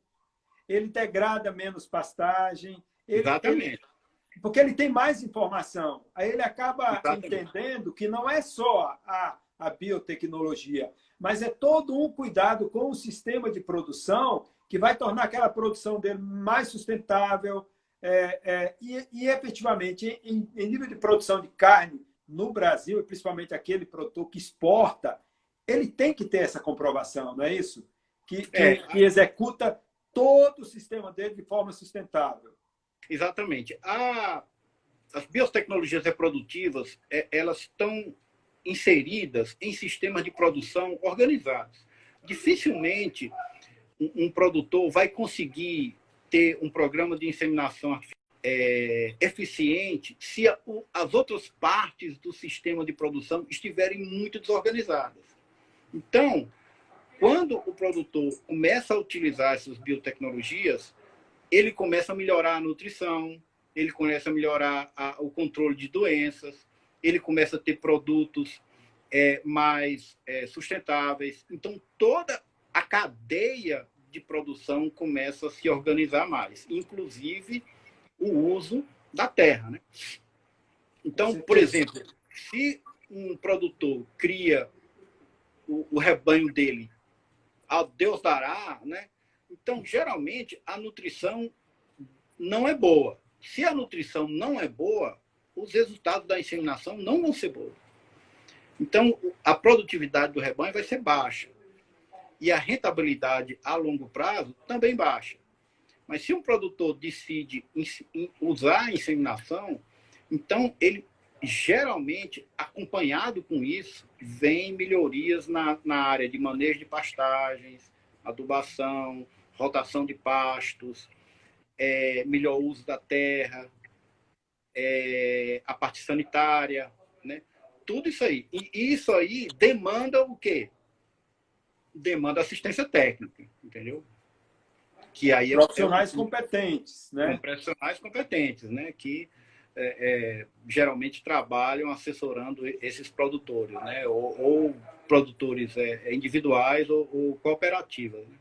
ele degrada menos pastagem. Ele, Exatamente. Ele, porque ele tem mais informação. Aí ele acaba Exatamente. entendendo que não é só a, a biotecnologia, mas é todo um cuidado com o sistema de produção que vai tornar aquela produção dele mais sustentável é, é, e, e, efetivamente, em, em nível de produção de carne, no Brasil, e principalmente aquele produtor que exporta, ele tem que ter essa comprovação, não é isso? Que, que, é. que executa todo o sistema dele de forma sustentável. Exatamente. A, as biotecnologias reprodutivas, é, elas estão inseridas em sistemas de produção organizados. Dificilmente um, produtor vai conseguir ter um programa de inseminação é, eficiente se a, o, as outras partes do sistema de produção estiverem muito desorganizadas. Então, quando o produtor começa a utilizar essas biotecnologias, ele começa a melhorar a nutrição, ele começa a melhorar a, o controle de doenças, ele começa a ter produtos é, mais é, sustentáveis. Então, toda a cadeia de produção começa a se organizar mais, inclusive o uso da terra. Né? Então, por exemplo, se um produtor cria o, o rebanho dele ao Deus dará, né? então geralmente a nutrição não é boa. Se a nutrição não é boa, os resultados da inseminação não vão ser bons. Então, a produtividade do rebanho vai ser baixa. E a rentabilidade a longo prazo também baixa. Mas se um produtor decide usar a inseminação, então ele geralmente, acompanhado com isso, vem melhorias na, na área de manejo de pastagens, adubação, rotação de pastos, é, melhor uso da terra, é, a parte sanitária, né? Tudo isso aí. E isso aí demanda o quê? Demanda assistência técnica, entendeu? que aí é profissionais é, competentes, né? Profissionais competentes, né? Que é, é, geralmente trabalham assessorando esses produtores, né? Ou, ou produtores é, individuais ou, ou cooperativas. Né?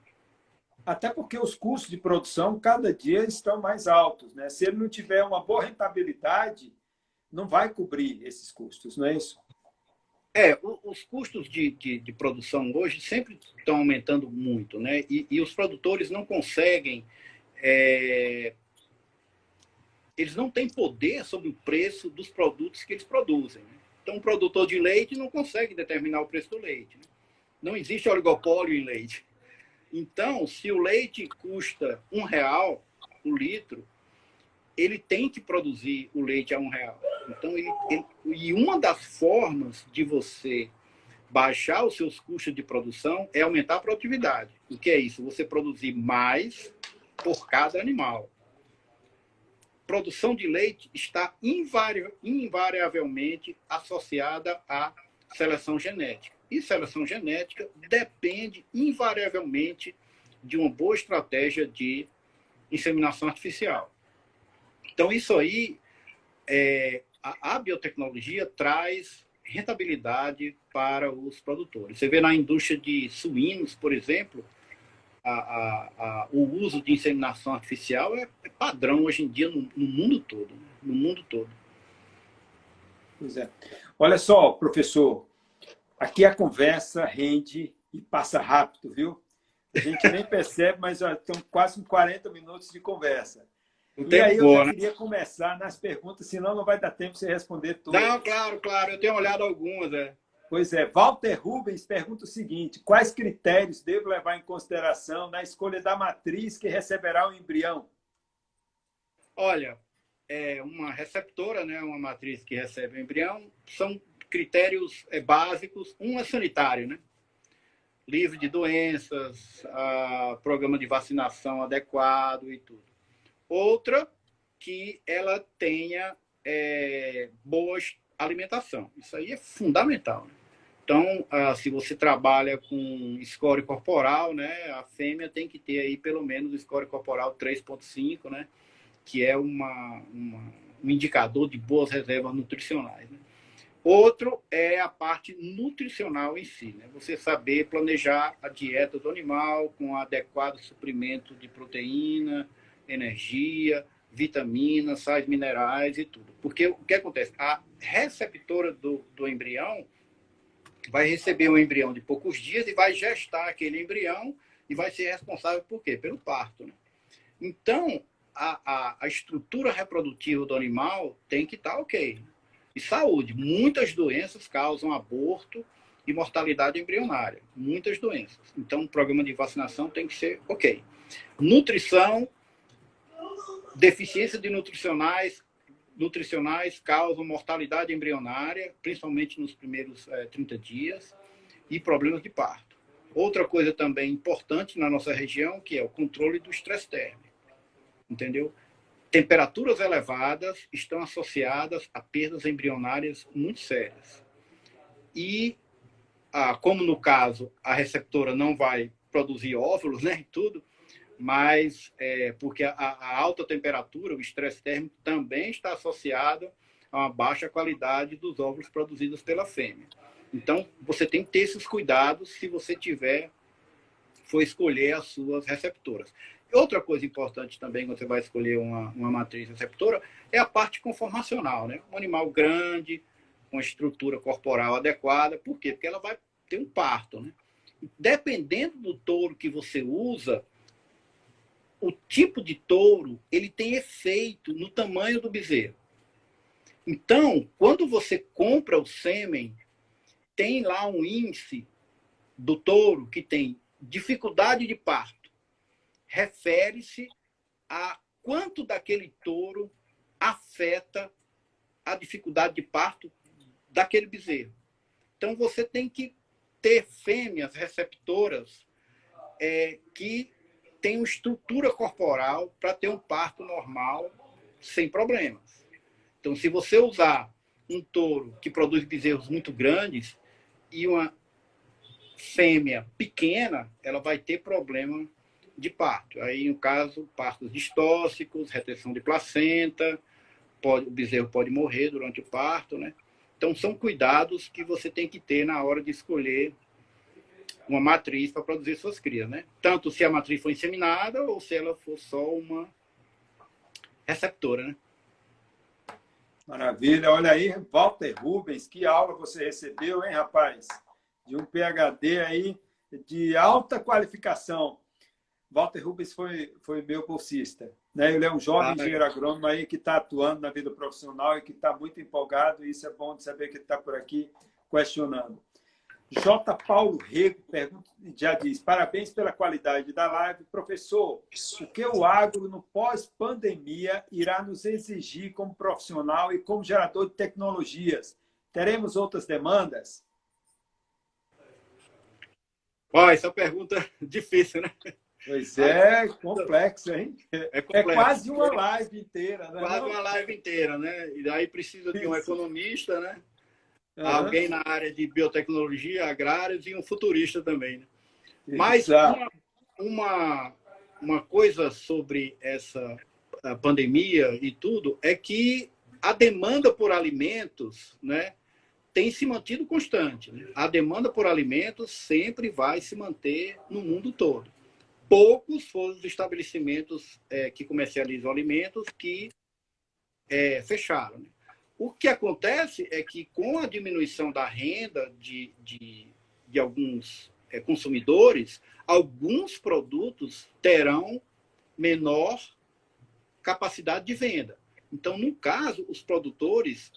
Até porque os custos de produção cada dia estão mais altos, né? Se ele não tiver uma boa rentabilidade, não vai cobrir esses custos, não é isso? É, os custos de, de, de, produção hoje sempre estão aumentando muito, né? E, e os produtores não conseguem. É, eles não têm poder sobre o preço dos produtos que eles produzem. Né? Então, um produtor de leite não consegue determinar o preço do leite. Né? Não existe oligopólio em leite. Então, se o leite custa um real o litro, ele tem que produzir o leite a um real. Então, ele, ele, e uma das formas de você baixar os seus custos de produção é aumentar a produtividade. O que é isso? Você produzir mais por cada animal. Produção de leite está invari invariavelmente associada à seleção genética. E seleção genética depende invariavelmente de uma boa estratégia de inseminação artificial. Então, isso aí, é, a, a biotecnologia traz rentabilidade para os produtores. Você vê na indústria de suínos, por exemplo, a, a, a, o uso de inseminação artificial é, é padrão hoje em dia no, no, mundo todo. No mundo todo. Pois é. Olha só, professor, aqui a conversa rende e passa rápido, viu? A gente nem percebe, mas já estão quase 40 minutos de conversa. E aí eu já né? queria começar nas perguntas, senão não vai dar tempo de você responder tudo. Não, claro, claro. Eu tenho olhado algumas, é. Pois é, Walter Rubens pergunta o seguinte: quais critérios devo levar em consideração na escolha da matriz que receberá o embrião? Olha, é uma receptora, né, uma matriz que recebe o embrião, são critérios é, básicos. Um é sanitário, né? Livre de doenças, a, programa de vacinação adequado e tudo. Outra, que ela tenha é, boa alimentação. Isso aí é fundamental. Né? Então, ah, se você trabalha com score corporal, né, a fêmea tem que ter aí pelo menos score corporal 3.5, né, que é uma, uma, um indicador de boas reservas nutricionais. Né? Outro é a parte nutricional em si, né? Você saber planejar a dieta do animal com adequado suprimento de proteína, energia, vitaminas, sais minerais e tudo. Porque o que acontece? A receptora do, do embrião vai receber um embrião de poucos dias e vai gestar aquele embrião e vai ser responsável por quê? Pelo parto. Né? Então, a, a, a, estrutura reprodutiva do animal tem que estar tá ok. E saúde. Muitas doenças causam aborto e mortalidade embrionária. Muitas doenças. Então, o programa de vacinação tem que ser ok. Nutrição, deficiência de nutricionais nutricionais causam mortalidade embrionária, principalmente nos primeiros é, 30 dias, e problemas de parto. Outra coisa também importante na nossa região, que é o controle do estresse térmico. Entendeu? Temperaturas elevadas estão associadas a perdas embrionárias muito sérias. E, ah, como no caso a receptora não vai produzir óvulos, né, tudo, mas é, porque a, a, alta temperatura, o estresse térmico, também está associado a uma baixa qualidade dos óvulos produzidos pela fêmea. Então, você tem que ter esses cuidados se você tiver, for escolher as suas receptoras. Outra coisa importante também, quando você vai escolher uma, uma matriz receptora, é a parte conformacional. Né? Um animal grande, com estrutura corporal adequada. Por quê? Porque ela vai ter um parto. Né? Dependendo do touro que você usa, o tipo de touro ele tem efeito no tamanho do bezerro. Então, quando você compra o sêmen, tem lá um índice do touro que tem dificuldade de parto. Refere-se a quanto daquele touro afeta a dificuldade de parto daquele bezerro. Então, você tem que ter fêmeas receptoras é, que uma estrutura corporal para ter um parto normal sem problemas. Então, se você usar um touro que produz bezerros muito grandes e uma fêmea pequena, ela vai ter problema de parto. Aí, no caso, partos distóxicos, retenção de placenta, pode, o bezerro pode morrer durante o parto, né? Então, são cuidados que você tem que ter na hora de escolher uma matriz para produzir suas crias, né? Tanto se a matriz for inseminada ou se ela for só uma receptora, né? Maravilha. Olha aí, Walter Rubens, que aula você recebeu, hein, rapaz? De um PhD aí de alta qualificação. Walter Rubens foi, foi meu bolsista. Né? Ele é um jovem ah, engenheiro agrônomo aí que está atuando na vida profissional e que está muito empolgado. E isso é bom de saber que ele está por aqui questionando. J. Paulo Rego pergunta, já diz: parabéns pela qualidade da live. Professor, o que o agro no pós-pandemia irá nos exigir como profissional e como gerador de tecnologias? Teremos outras demandas? Ó, essa pergunta é difícil, né? Pois é, complexo, hein? É, é quase uma live inteira, né? Quase uma live inteira, né? E daí precisa de um economista, né? Uhum. alguém na área de biotecnologia, agrários e um futurista também. Né? Mas uma, uma, uma coisa sobre essa pandemia e tudo é que a demanda por alimentos né, tem se mantido constante. Né? A demanda por alimentos sempre vai se manter no mundo todo. poucos foram os estabelecimentos é, que comercializam alimentos que é, fecharam. Né? O que acontece é que, com a diminuição da renda de, de, de alguns é, consumidores, alguns produtos terão menor capacidade de venda. Então, no caso, os produtores,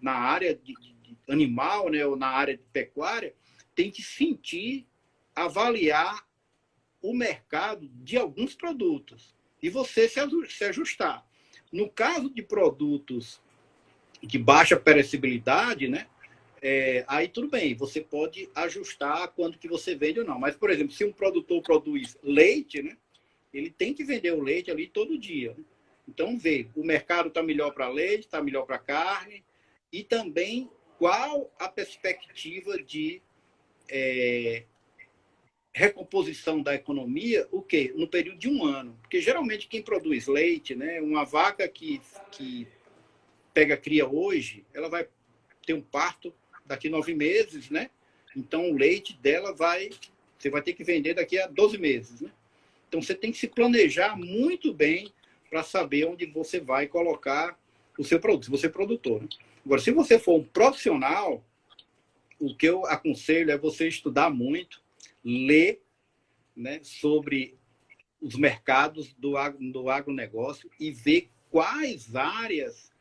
na área de, de animal, né, ou na área de pecuária, têm que sentir, avaliar o mercado de alguns produtos e você se ajustar. No caso de produtos de baixa perecibilidade, né? É, aí tudo bem, você pode ajustar quando que você vende ou não. Mas, por exemplo, se um produtor produz leite, né? Ele tem que vender o leite ali todo dia. Então, vê, o mercado está melhor para leite, está melhor para carne, e também qual a perspectiva de é, recomposição da economia, o quê? No período de um ano. Porque geralmente quem produz leite, né, uma vaca que, que pega cria hoje, ela vai ter um parto daqui nove meses, né? Então o leite dela vai, você vai ter que vender daqui a 12 meses, né? Então você tem que se planejar muito bem para saber onde você vai colocar o seu produto, se você é produtor. Né? Agora, se você for um profissional, o que eu aconselho é você estudar muito, ler né, sobre os mercados do, agro, do agronegócio e ver quais áreas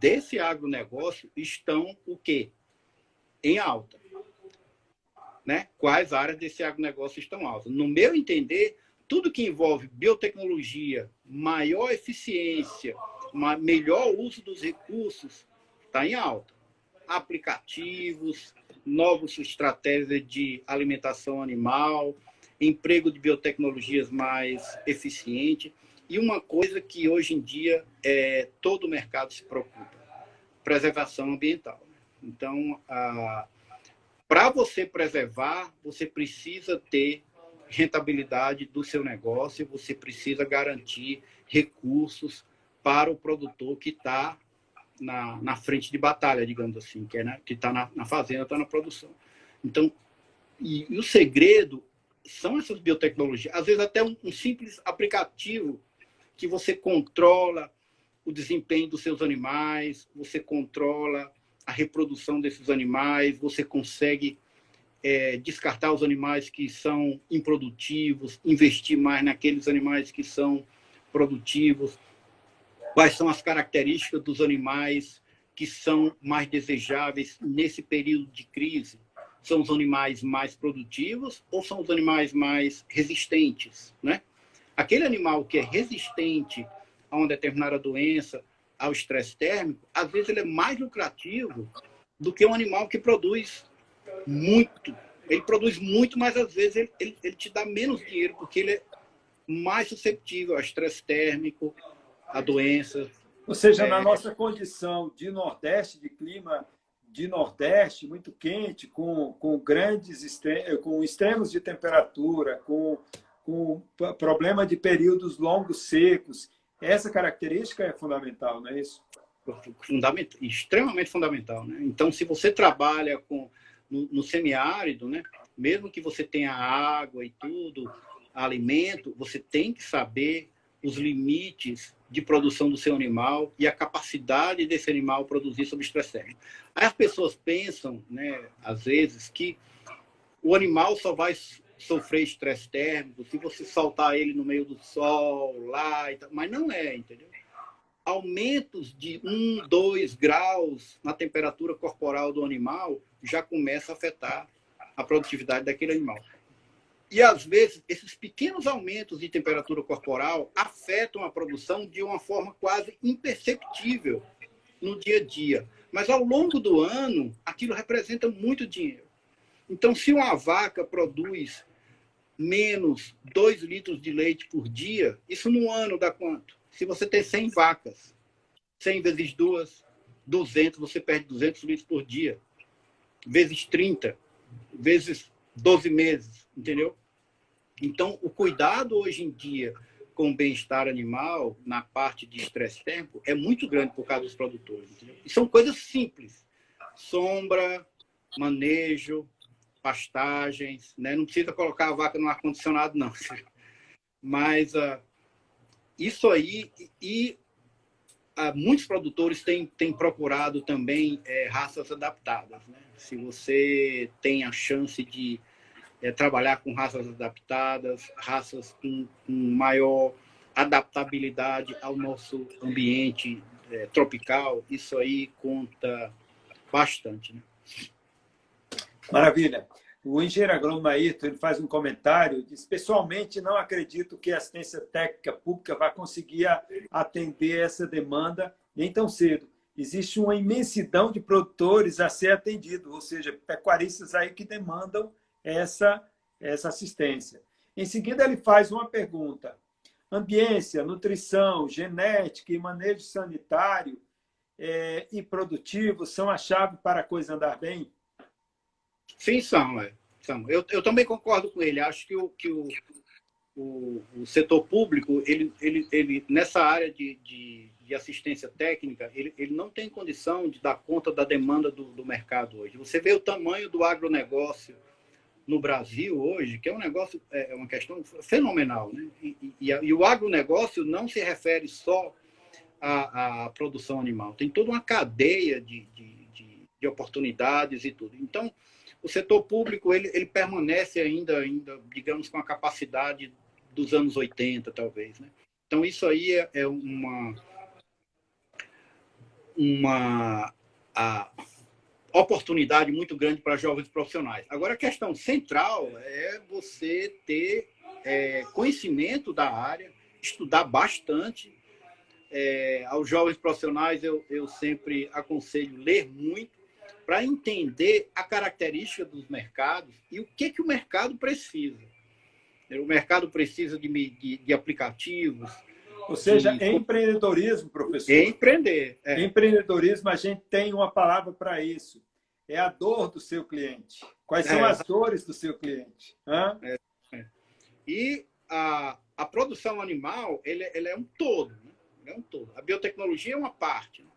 desse agronegócio estão o quê? Em alta. Né? Quais áreas desse agronegócio estão altas? No meu entender, tudo que envolve biotecnologia, maior eficiência, melhor uso dos recursos, está em alta. Aplicativos, novas estratégias de alimentação animal, emprego de biotecnologias mais eficiente e uma coisa que hoje em dia é, todo o mercado se preocupa, preservação ambiental. Então, para você preservar, você precisa ter rentabilidade do seu negócio, você precisa garantir recursos para o produtor que está na, na frente de batalha, digamos assim, que é, né, está na, na fazenda, está na produção. Então, e, e, o segredo são essas biotecnologias. Às vezes até um, um simples aplicativo que você controla o desempenho dos seus animais, você controla a reprodução desses animais, você consegue é, descartar os animais que são improdutivos, investir mais naqueles animais que são produtivos quais são as características dos animais que são mais desejáveis nesse período de crise? São os animais mais produtivos ou são os animais mais resistentes, né? Aquele animal que é resistente a uma determinada doença, ao estresse térmico, às vezes ele é mais lucrativo do que um animal que produz muito. Ele produz muito, mas às vezes ele, ele, ele te dá menos dinheiro, porque ele é mais susceptível ao estresse térmico, a doenças. Ou seja, é... na nossa condição de Nordeste, de clima de Nordeste muito quente, com, com grandes com extremos de temperatura, com, com problema de períodos longos secos, essa característica é fundamental, não é isso? Fundamental, extremamente fundamental. Né? Então, se você trabalha com, no, no semiárido, né? mesmo que você tenha água e tudo, alimento, você tem que saber os limites de produção do seu animal e a capacidade desse animal produzir sob estresse térmico. Aí as pessoas pensam, né, às vezes, que o animal só vai sofrer estresse térmico se você soltar ele no meio do sol, lá, mas não é, entendeu? Aumentos de 1, 2 graus na temperatura corporal do animal já começa a afetar a produtividade daquele animal. E, às vezes, esses pequenos aumentos de temperatura corporal afetam a produção de uma forma quase imperceptível no dia a dia. Mas, ao longo do ano, aquilo representa muito dinheiro. Então, se uma vaca produz menos 2 litros de leite por dia, isso no ano dá quanto? Se você tem 100 vacas, 100 vezes 2, 200, você perde 200 litros por dia. Vezes 30, vezes 12 meses, entendeu? Então, o cuidado hoje em dia com o bem-estar animal, na parte de estresse térmico, é muito grande por causa dos produtores. Entendeu? E são coisas simples. Sombra, manejo, pastagens, né? Não precisa colocar a vaca no ar condicionado não, mas uh, isso aí e uh, muitos produtores têm, têm procurado também é, raças adaptadas, né? Se você tem a chance de é, trabalhar com raças adaptadas, raças com, com maior adaptabilidade ao nosso ambiente é, tropical, isso aí conta bastante. Né? Maravilha. O engenheiro agrônomo ele faz um comentário, diz, pessoalmente não acredito que a assistência técnica pública vai conseguir atender essa demanda nem tão cedo. Existe uma imensidão de produtores a ser atendido, ou seja, pecuaristas aí que demandam essa, essa assistência. Em seguida, ele faz uma pergunta. Ambiência, nutrição, genética e manejo sanitário é, e produtivo são a chave para a coisa andar bem? Sim, são. É. são. Eu, eu também concordo com ele. Acho que o, que o, o, o setor público, ele, ele, ele, nessa área de, de, de, assistência técnica, ele, ele não tem condição de dar conta da demanda do, do mercado hoje. Você vê o tamanho do agronegócio no Brasil hoje, que é um negócio, é, é uma questão fenomenal. Né? E, e, e o agronegócio não se refere só à, à, produção animal, tem toda uma cadeia de, de, de, de oportunidades e tudo. Então, o setor público ele, ele permanece ainda, ainda, digamos, com a capacidade dos anos 80, talvez. Né? Então, isso aí é, é uma, uma a oportunidade muito grande para jovens profissionais. Agora, a questão central é você ter é, conhecimento da área, estudar bastante. É, aos jovens profissionais, eu, eu sempre aconselho ler muito, para entender a característica dos mercados e o que, que o mercado precisa. O mercado precisa de, de, de aplicativos. Ou seja, de... empreendedorismo, professor. Empreender. É. Empreendedorismo, a gente tem uma palavra para isso. É a dor do seu cliente. Quais são é. as dores do seu cliente? É, é. E a, a produção animal, ele, ele é um todo. Né? é um todo. A biotecnologia é uma parte. Né?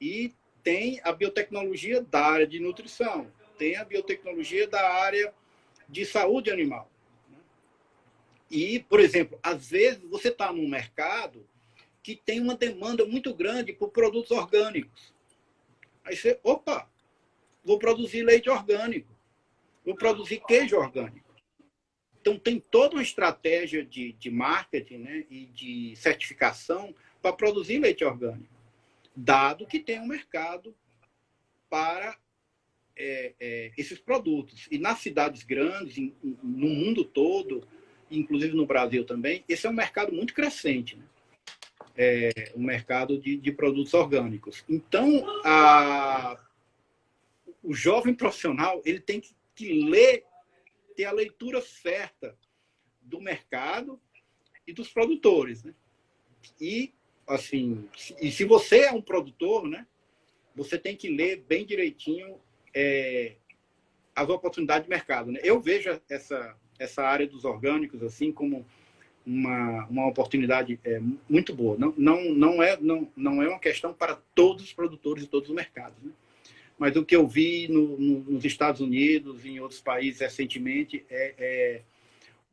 E tem a biotecnologia da área de nutrição, tem a biotecnologia da área de saúde animal. E, por exemplo, às vezes você está num mercado que tem uma demanda muito grande por produtos orgânicos. Aí você, opa, vou produzir leite orgânico, vou produzir queijo orgânico. Então, tem toda uma estratégia de, de marketing né, e de certificação para produzir leite orgânico dado que tem um mercado para é, é, esses produtos. E nas cidades grandes, em, no mundo todo, inclusive no Brasil também, esse é um mercado muito crescente. Né? É, mercado de, de produtos orgânicos. Então, a, o jovem profissional ele tem que, que ler, ter a leitura certa do mercado e dos produtores. Né? E assim, e se você é um produtor, né, você tem que ler bem direitinho é, as oportunidades de mercado. Né? Eu vejo essa, essa área dos orgânicos assim como uma, uma oportunidade é, muito boa. Não, não, não, é, não, não é uma questão para todos os produtores e todos os mercados. Né? Mas o que eu vi no, no, nos Estados Unidos e em outros países recentemente é, é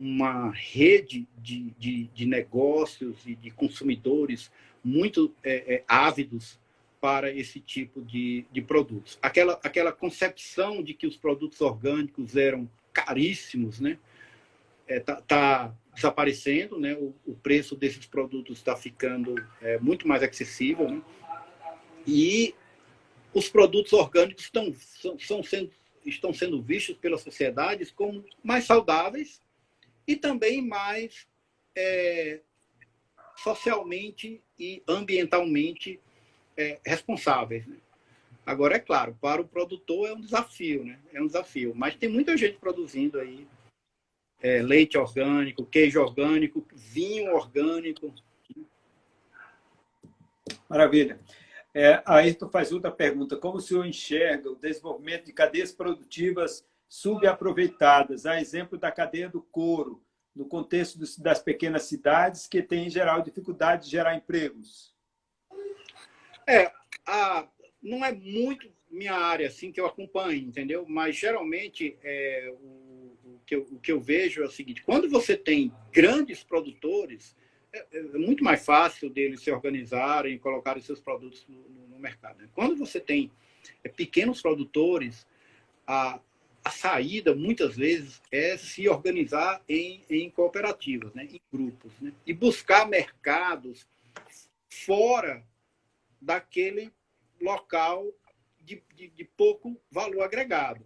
uma rede de, de, de, negócios e de consumidores muito é, é, ávidos para esse tipo de, de produtos. Aquela, aquela concepção de que os produtos orgânicos eram caríssimos, né? Está é, tá, tá desaparecendo, né? O, o, preço desses produtos está ficando é, muito mais acessível, né? E os produtos orgânicos estão, são, são sendo, estão sendo vistos pelas sociedades como mais saudáveis e também mais é, socialmente e ambientalmente é, responsáveis. Né? Agora, é claro, para o produtor é um desafio, né? É um desafio. Mas tem muita gente produzindo aí é, leite orgânico, queijo orgânico, vinho orgânico. Maravilha. É, Ayrton faz outra pergunta. Como o senhor enxerga o desenvolvimento de cadeias produtivas subaproveitadas, a exemplo da cadeia do couro, no contexto das pequenas cidades, que têm, em geral, dificuldade de gerar empregos? É, a, não é muito minha área, assim, que eu acompanho, entendeu? Mas, geralmente, é, o, o, que eu, o que eu vejo é o seguinte, quando você tem grandes produtores, é, é muito mais fácil deles se organizarem e colocarem seus produtos no, no, mercado. Né? Quando você tem é, pequenos produtores, a, a saída, muitas vezes, é se organizar em, em cooperativas, né? em grupos, né? e buscar mercados fora daquele local de, de, de pouco valor agregado.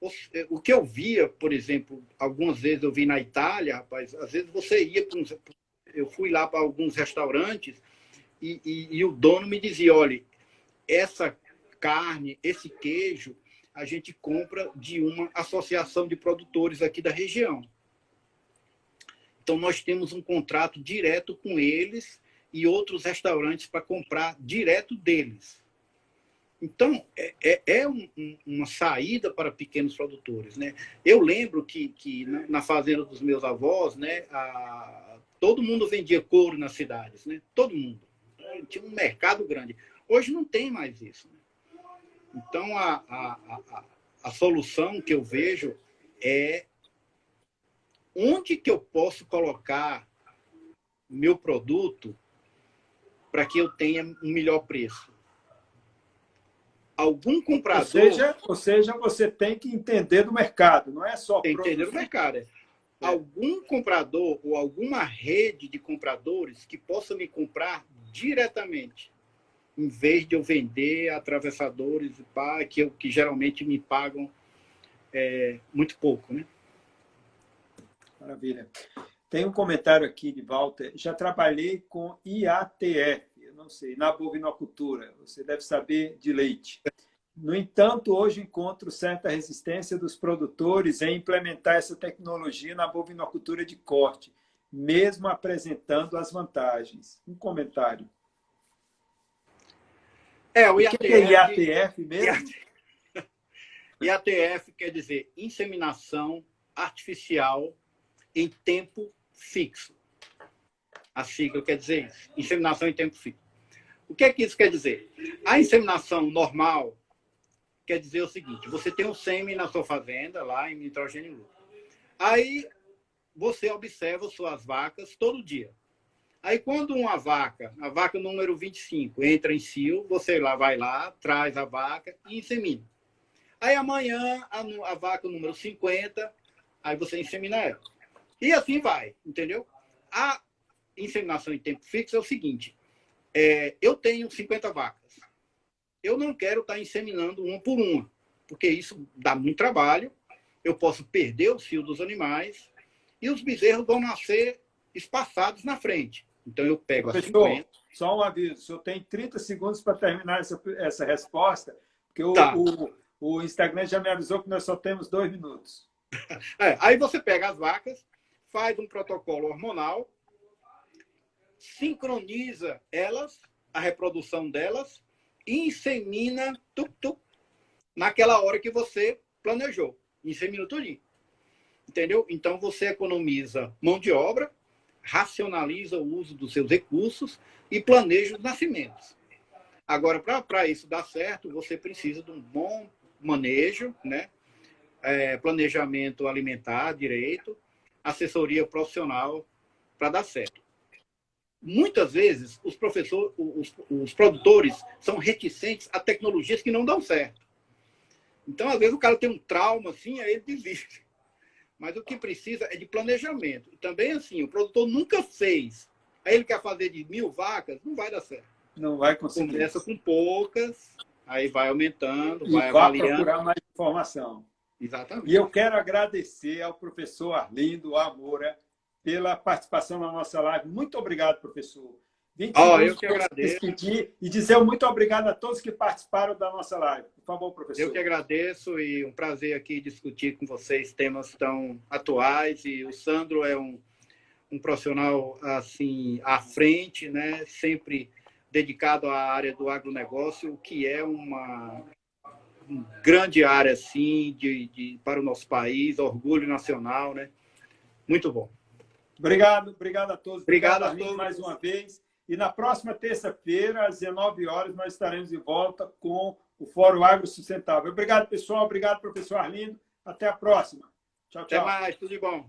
O, o, que eu via, por exemplo, algumas vezes eu vi na Itália, rapaz, às vezes você ia para uns, eu fui lá para alguns restaurantes e, e, e o dono me dizia, olha, essa carne, esse queijo, a gente compra de uma associação de produtores aqui da região. Então, nós temos um contrato direto com eles e outros restaurantes para comprar direto deles. Então, é, é, é um, um, uma saída para pequenos produtores. Né? Eu lembro que, que na, na fazenda dos meus avós, né, a, todo mundo vendia couro nas cidades, né? todo mundo. Tinha um mercado grande. Hoje não tem mais isso. Então, a, a, a, a solução que eu vejo é onde que eu posso colocar meu produto para que eu tenha um melhor preço. Algum comprador. Ou seja, ou seja, você tem que entender do mercado, não é só. Tem que entender do mercado. É. É. Algum comprador ou alguma rede de compradores que possa me comprar diretamente em vez de eu vender atravessadores pá, que, eu, que geralmente me pagam é, muito pouco. Né? Maravilha. Tem um comentário aqui de Walter. Já trabalhei com IATF, não sei, na bovinocultura. Você deve saber de leite. No entanto, hoje encontro certa resistência dos produtores em implementar essa tecnologia na bovinocultura de corte, mesmo apresentando as vantagens. Um comentário. É, o IATF, o que é IATF mesmo? IATF quer dizer inseminação artificial em tempo fixo. A sigla quer dizer isso, inseminação em tempo fixo. O que é que isso quer dizer? A inseminação normal quer dizer o seguinte: você tem um sêmen na sua fazenda, lá em nitrogênio. Aí você observa suas vacas todo dia. Aí, quando uma vaca, a vaca número 25, entra em cio, você lá vai lá, traz a vaca e insemina. Aí, amanhã, a, a vaca número 50, aí você insemina ela. E assim vai, entendeu? A inseminação em tempo fixo é o seguinte: é, eu tenho 50 vacas. Eu não quero estar inseminando uma por uma, porque isso dá muito trabalho. Eu posso perder o cio dos animais e os bezerros vão nascer espaçados na frente. Então eu pego Professor, a 50. Só um aviso, o senhor tem 30 segundos para terminar essa, essa resposta, porque o, tá. o, o, Instagram já me avisou que nós só temos dois minutos. É, aí você pega as vacas, faz um protocolo hormonal, sincroniza elas, a reprodução delas, e insemina tuc, tuc, naquela hora que você planejou. Insemina tudinho. Entendeu? Então você economiza mão de obra, racionaliza o uso dos seus recursos e planeja os nascimentos. Agora, para isso dar certo, você precisa de um bom manejo, né? É, planejamento alimentar direito, assessoria profissional para dar certo. Muitas vezes, os professores, os, os produtores são reticentes a tecnologias que não dão certo. Então, às vezes, o cara tem um trauma assim, aí ele desiste. Mas o que precisa é de planejamento. E também, assim, o produtor nunca fez. Aí ele quer fazer de mil vacas, não vai dar certo. Não vai conseguir. Começa com poucas, aí vai aumentando, e vai, vai avaliando. procurar mais informação. Exatamente. E eu quero agradecer ao professor Arlindo Amora pela participação na nossa live. Muito obrigado, professor. 20 oh, eu que agradeço. E dizer muito obrigado a todos que participaram da nossa live. Por favor, professor. Eu que agradeço e um prazer aqui discutir com vocês temas tão atuais. E o Sandro é um, um profissional assim à frente, né? sempre dedicado à área do agronegócio, que é uma, uma grande área assim, de, de, para o nosso país, orgulho nacional. Né? Muito bom. Obrigado, obrigado a todos. Obrigado, obrigado a todos mais uma vez. E na próxima terça-feira, às 19 horas, nós estaremos de volta com o Fórum Agro Sustentável. Obrigado, pessoal. Obrigado, professor Arlindo. Até a próxima. Tchau, tchau. Até mais. Tudo de bom.